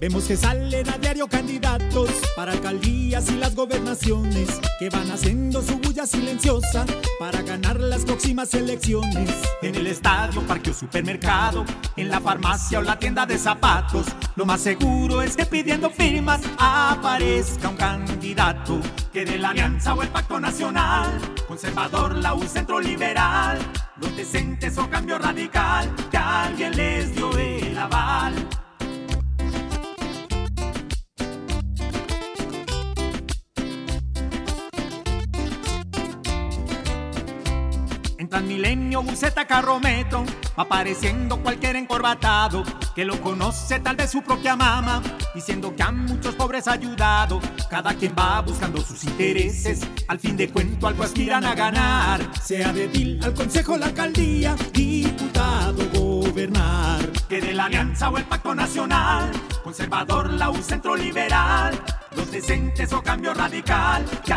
Vemos que salen a diario candidatos para alcaldías y las gobernaciones que van haciendo su bulla silenciosa para ganar las próximas elecciones. En el estadio, parque o supermercado, en la farmacia o la tienda de zapatos, lo más seguro es que pidiendo firmas aparezca un candidato que de la alianza o el pacto nacional, conservador, la U centro liberal, los decentes o cambio radical, En Transmilenio, buseta, carro, metro, va apareciendo cualquier encorbatado que lo conoce tal vez su propia mamá, diciendo que a muchos pobres ha ayudado. Cada quien va buscando sus intereses, al fin de cuento algo aspiran a ganar. Sea de DIL al consejo, la alcaldía, diputado, gobernar. Que de la alianza o el pacto nacional, conservador, la U centro liberal, los decentes o cambio radical, que